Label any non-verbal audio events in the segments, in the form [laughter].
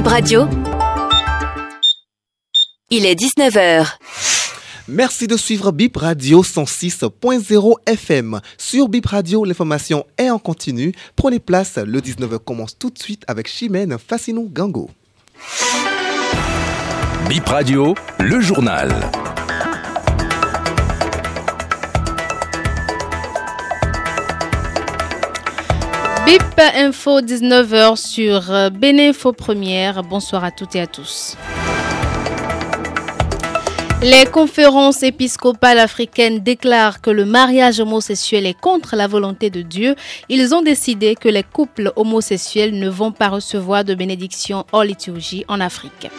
Bip Radio. Il est 19h. Merci de suivre Bip Radio 106.0 FM. Sur Bip Radio, l'information est en continu. Prenez place, le 19h commence tout de suite avec Chimène Fascinou Gango. Bip Radio, le journal. Info 19h sur euh, Bénéfo Première. Bonsoir à toutes et à tous. Les conférences épiscopales africaines déclarent que le mariage homosexuel est contre la volonté de Dieu. Ils ont décidé que les couples homosexuels ne vont pas recevoir de bénédiction hors liturgie en Afrique.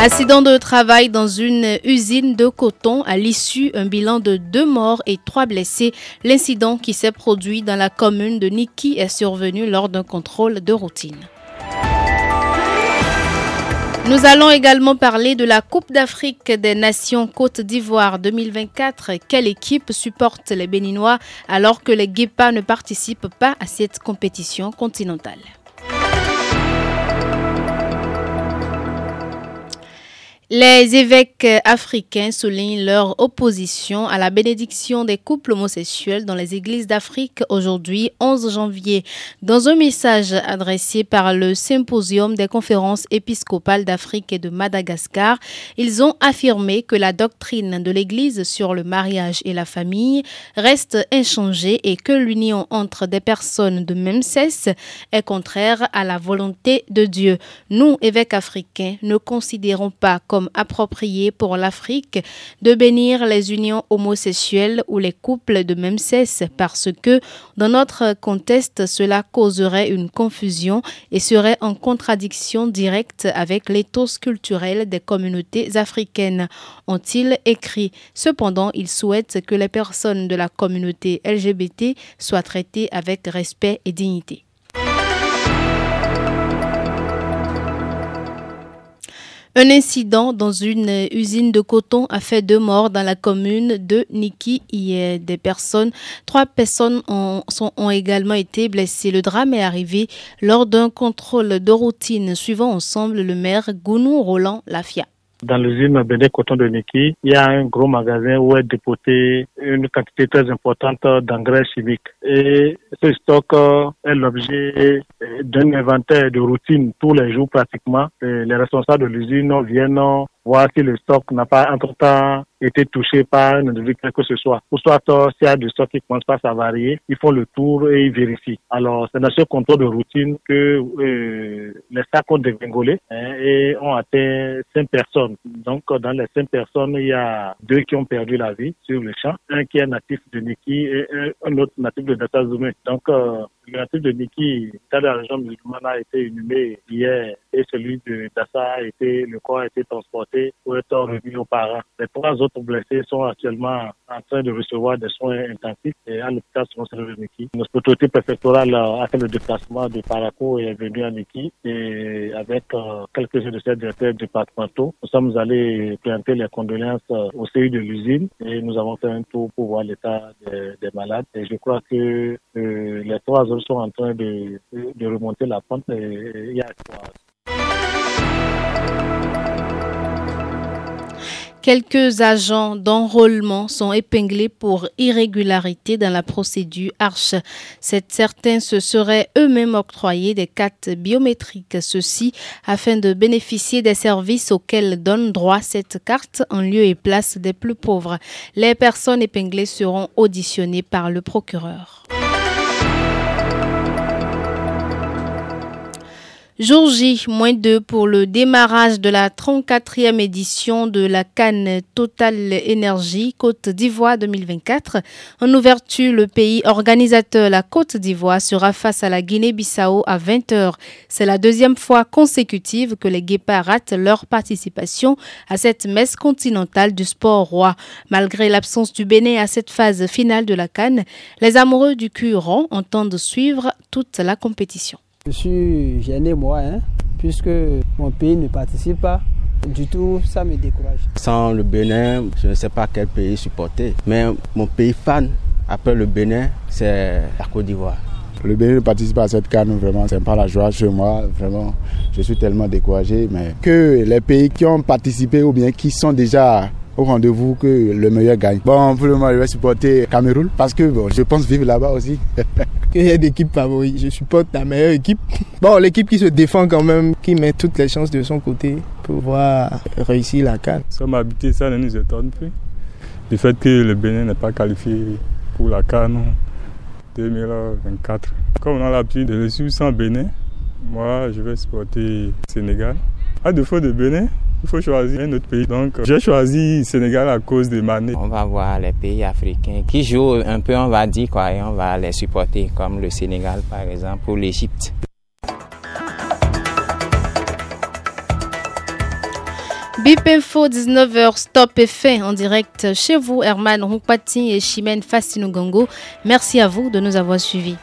Accident de travail dans une usine de coton. À l'issue, un bilan de deux morts et trois blessés. L'incident qui s'est produit dans la commune de Niki est survenu lors d'un contrôle de routine. Nous allons également parler de la Coupe d'Afrique des Nations Côte d'Ivoire 2024. Quelle équipe supporte les Béninois alors que les Guépas ne participent pas à cette compétition continentale? Les évêques africains soulignent leur opposition à la bénédiction des couples homosexuels dans les églises d'Afrique aujourd'hui 11 janvier. Dans un message adressé par le Symposium des conférences épiscopales d'Afrique et de Madagascar, ils ont affirmé que la doctrine de l'Église sur le mariage et la famille reste inchangée et que l'union entre des personnes de même sexe est contraire à la volonté de Dieu. Nous, évêques africains, ne considérons pas comme approprié pour l'Afrique de bénir les unions homosexuelles ou les couples de même sexe parce que dans notre contexte, cela causerait une confusion et serait en contradiction directe avec l'éthos culturel des communautés africaines, ont-ils écrit. Cependant, ils souhaitent que les personnes de la communauté LGBT soient traitées avec respect et dignité. Un incident dans une usine de coton a fait deux morts dans la commune de Niki. Hier, des personnes, trois personnes ont, ont également été blessées. Le drame est arrivé lors d'un contrôle de routine suivant ensemble le maire Gounou Roland Lafia. Dans l'usine Béné Coton de Niki, il y a un gros magasin où est dépoté une quantité très importante d'engrais chimiques. Et ce stock est l'objet d'un inventaire de routine tous les jours pratiquement. les responsables de l'usine viennent voir si le stock n'a pas entre-temps été touché par un individu que ce soit. Ou soit s'il y a du stock qui commence pas à varier, ils font le tour et ils vérifient. Alors, c'est dans ce contrôle de routine que euh, les sacs ont dégringolé hein, et ont atteint cinq personnes. Donc, dans les cinq personnes, il y a deux qui ont perdu la vie sur le champ, un qui est natif de Niki et un, autre natif de Datazoumé. Donc, euh, natif de Niki, dans la région musulmane, a été inhumé hier et celui de Dassa a été, le corps a été transporté pour être remis aux parents. Les trois autres blessés sont actuellement en train de recevoir des soins intensifs et à l'hôpital de Niki. Notre autorité préfectorale a fait le déplacement de Paraco et est venu à Niki et avec euh, quelques-uns de ses directeurs départementaux, nous sommes allés présenter les condoléances euh, au CI de l'usine et nous avons fait un tour pour voir l'état des, malades. Et je crois que euh, les trois autres sont en train de, de remonter la pente et il y a Quelques agents d'enrôlement sont épinglés pour irrégularité dans la procédure Arche. Certains se seraient eux-mêmes octroyés des cartes biométriques, ceci afin de bénéficier des services auxquels donne droit cette carte en lieu et place des plus pauvres. Les personnes épinglées seront auditionnées par le procureur. Jour J, moins 2 pour le démarrage de la 34e édition de la Cannes Total Énergie Côte d'Ivoire 2024. En ouverture, le pays organisateur, la Côte d'Ivoire, sera face à la Guinée-Bissau à 20h. C'est la deuxième fois consécutive que les Guépards ratent leur participation à cette messe continentale du sport roi. Malgré l'absence du Bénin à cette phase finale de la Cannes, les amoureux du cul rond entendent suivre toute la compétition. Je suis gêné moi, hein, puisque mon pays ne participe pas. Du tout, ça me décourage. Sans le Bénin, je ne sais pas quel pays supporter. Mais mon pays fan, après le Bénin, c'est la Côte d'Ivoire. Le Bénin ne participe pas à cette canne, vraiment, c'est pas la joie chez moi, vraiment. Je suis tellement découragé, mais que les pays qui ont participé ou bien qui sont déjà au rendez-vous que le meilleur gagne. Bon, pour le moment, je vais supporter Cameroun parce que bon, je pense vivre là-bas aussi. [laughs] Il y a d'équipes favorites. Je supporte la meilleure équipe. Bon, l'équipe qui se défend quand même, qui met toutes les chances de son côté pour pouvoir réussir la canne. Sommes habités, ça ne nous étonne plus. Du fait que le Bénin n'est pas qualifié pour la canne 2024. Comme on a l'habitude de le suivre sans Bénin, moi je vais supporter Sénégal. À défaut de Bénin, il faut choisir un autre pays. Donc, j'ai choisi Sénégal à cause de Mané. On va voir les pays africains qui jouent un peu, on va dire quoi, et on va les supporter, comme le Sénégal par exemple, ou l'Égypte. Bip Info 19h, stop et fin en direct chez vous, Herman Roupati et Chimène Fastinugongo. Merci à vous de nous avoir suivis.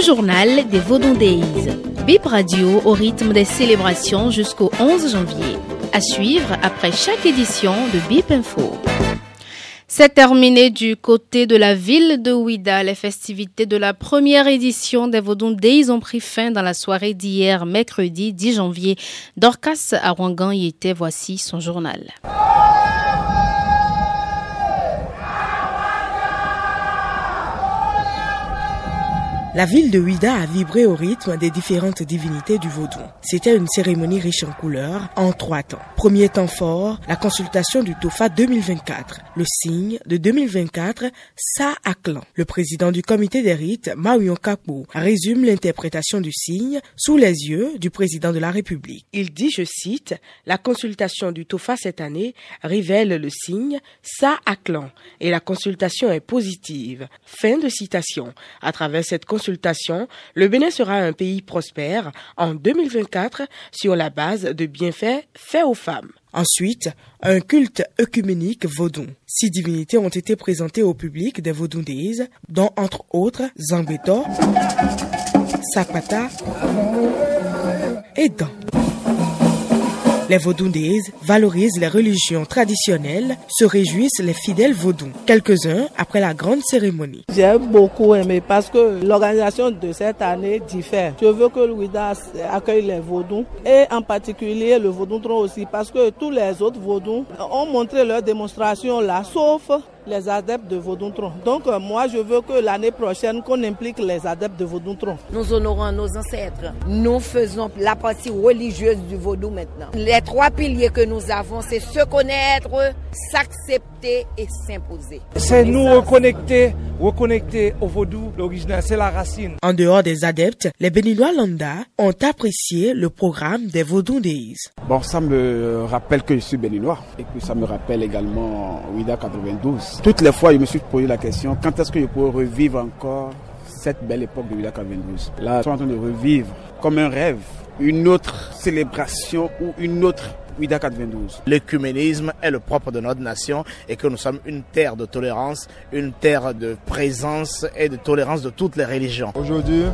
Le journal des Vaudon Days. Bip Radio au rythme des célébrations jusqu'au 11 janvier. À suivre après chaque édition de Bip Info. C'est terminé du côté de la ville de Ouida. Les festivités de la première édition des Vaudon Days ont pris fin dans la soirée d'hier, mercredi 10 janvier. Dorcas à Ouangan y était. Voici son journal. La ville de Ouida a vibré au rythme des différentes divinités du vaudou. C'était une cérémonie riche en couleurs en trois temps. Premier temps fort, la consultation du TOFA 2024. Le signe de 2024, Sa Aklan. Le président du comité des rites, Maouyon Kapo, résume l'interprétation du signe sous les yeux du président de la République. Il dit, je cite, la consultation du TOFA cette année révèle le signe Sa Aklan et la consultation est positive. Fin de citation. Le Bénin sera un pays prospère en 2024 sur la base de bienfaits faits aux femmes. Ensuite, un culte œcuménique vaudou. Six divinités ont été présentées au public des Vaudou Days, dont entre autres Zambeto, Sapata et Dan. Les Vaudouindés valorisent les religions traditionnelles, se réjouissent les fidèles vaudous. Quelques-uns après la grande cérémonie. J'ai beaucoup aimé parce que l'organisation de cette année diffère. Je veux que Louisa accueille les vaudous et en particulier le vaudou aussi parce que tous les autres vaudous ont montré leur démonstration là, sauf les adeptes de Vaudoutron. Donc euh, moi, je veux que l'année prochaine, qu'on implique les adeptes de Vaudoutron. Nous honorons nos ancêtres. Nous faisons la partie religieuse du Vaudou maintenant. Les trois piliers que nous avons, c'est se connaître, s'accepter et s'imposer. C'est nous reconnecter, reconnecter au Vaudou. L'original, c'est la racine. En dehors des adeptes, les Béninois lambda ont apprécié le programme des Vaudou Days. Bon, ça me rappelle que je suis béninois et puis ça me rappelle également Ouida 92. Toutes les fois, je me suis posé la question, quand est-ce que je pourrais revivre encore cette belle époque de Ouida 92 Là, je suis en train de revivre comme un rêve une autre célébration ou une autre Ouida 92. L'écuménisme est le propre de notre nation et que nous sommes une terre de tolérance, une terre de présence et de tolérance de toutes les religions. Aujourd'hui,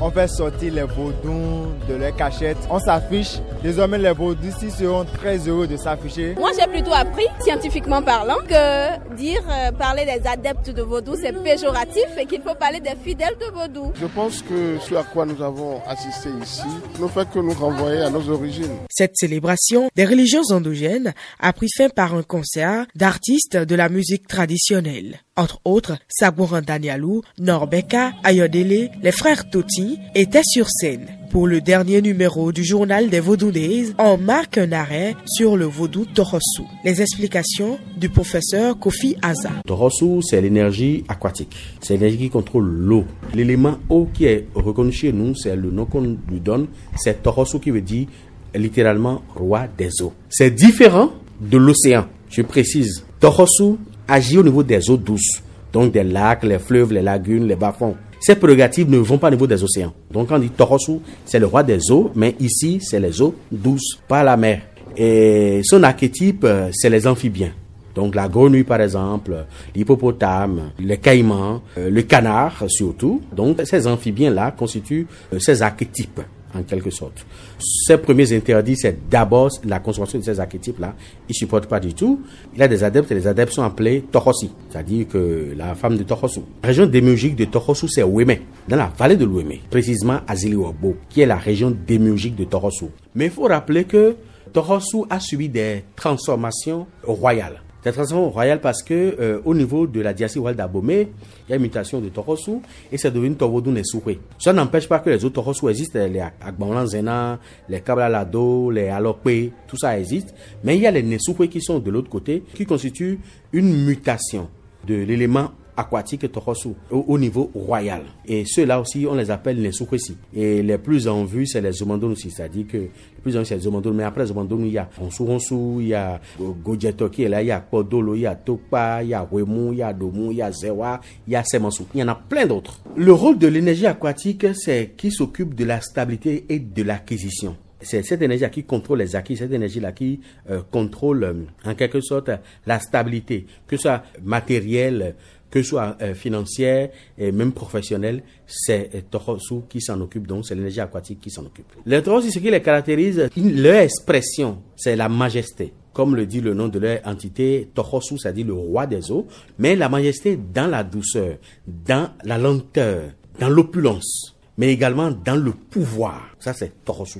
on fait sortir les vaudous de leur cachette. On s'affiche. Désormais, les vaudous ici seront très heureux de s'afficher. Moi, j'ai plutôt appris, scientifiquement parlant, que dire euh, parler des adeptes de vaudou, c'est péjoratif et qu'il faut parler des fidèles de vaudou. Je pense que ce à quoi nous avons assisté ici ne fait que nous renvoyer à nos origines. Cette célébration des religions endogènes a pris fin par un concert d'artistes de la musique traditionnelle. Entre autres, Sabouran Danialou, Norbeka, Ayodele, les frères Toti étaient sur scène. Pour le dernier numéro du journal des Vaudou Days, on marque un arrêt sur le vaudou Torosu. Les explications du professeur Kofi Aza. Torosu, c'est l'énergie aquatique. C'est l'énergie qui contrôle l'eau. L'élément eau qui est reconnu chez nous, c'est le nom qu'on lui donne, c'est Torosu qui veut dire littéralement roi des eaux. C'est différent de l'océan. Je précise. Torosu agit au niveau des eaux douces, donc des lacs, les fleuves, les lagunes, les bas-fonds. Ces prérogatives ne vont pas au niveau des océans. Donc quand on dit Torosu, c'est le roi des eaux, mais ici, c'est les eaux douces, pas la mer. Et son archétype, c'est les amphibiens. Donc la grenouille par exemple, l'hippopotame, le caïman, le canard surtout. Donc ces amphibiens-là constituent ces archétypes. En quelque sorte. Ces premiers interdits, c'est d'abord la consommation de ces archétypes-là. Ils ne supportent pas du tout. Il a des adeptes et les adeptes sont appelés Tohosi, c'est-à-dire que la femme de Tohosu. La région démiurgique de Tohosu, c'est Ouémé, dans la vallée de l'Ouémé, précisément à Ziliwabo, qui est la région démiurgique de Tohosu. Mais il faut rappeler que Tohosu a subi des transformations royales. Des transformations royales parce que euh, au niveau de la dynastie royale il y a une mutation de Tohosu et c'est devenu Tovodou Nesoué. Ça n'empêche pas que les autres Tohosu existent, les Agbanlan Zena, les Kablalado, les Alokwe, tout ça existe. Mais il y a les Nesoué qui sont de l'autre côté, qui constituent une mutation de l'élément aquatique Tohosu au, au, niveau royal. Et ceux-là aussi, on les appelle les Soukwesi. Et les plus en vue, c'est les Zomandon aussi. C'est-à-dire que les plus en vue, c'est les Zomandon. Mais après les Zomandon, il y a Ronsu Ronsu, il y a Gojeto qui est là, il y a Podolo, il y a Topa, il y a Wemu, il y a Domu, il y a Zewa, il y a Semansu. Il y en a plein d'autres. Le rôle de l'énergie aquatique, c'est qui s'occupe de la stabilité et de l'acquisition c'est cette énergie qui contrôle les acquis, cette énergie-là qui euh, contrôle euh, en quelque sorte la stabilité, que ce soit matériel, que ce soit euh, financière et même professionnelle, c'est Tohosu qui s'en occupe, donc c'est l'énergie aquatique qui s'en occupe. Les Tohosu, ce qui les caractérise, leur expression, c'est la majesté. Comme le dit le nom de leur entité, Tohosu, ça dit le roi des eaux, mais la majesté dans la douceur, dans la lenteur, dans l'opulence mais également dans le pouvoir. Ça, c'est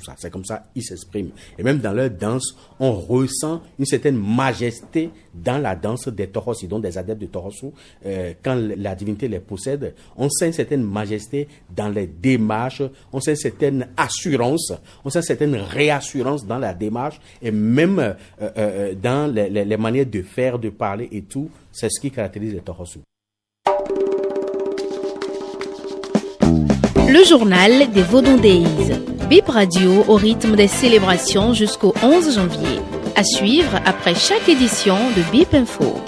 ça. C'est comme ça ils s'expriment. Et même dans leur danse, on ressent une certaine majesté dans la danse des Torosi, donc des adeptes de Torosu. Euh, quand la divinité les possède, on sent une certaine majesté dans les démarches, on sent une certaine assurance, on sent une certaine réassurance dans la démarche, et même euh, euh, dans les, les, les, manières de faire, de parler et tout. C'est ce qui caractérise les Torosu. Le journal des Vaudon Days. Bip Radio au rythme des célébrations jusqu'au 11 janvier. À suivre après chaque édition de Bip Info.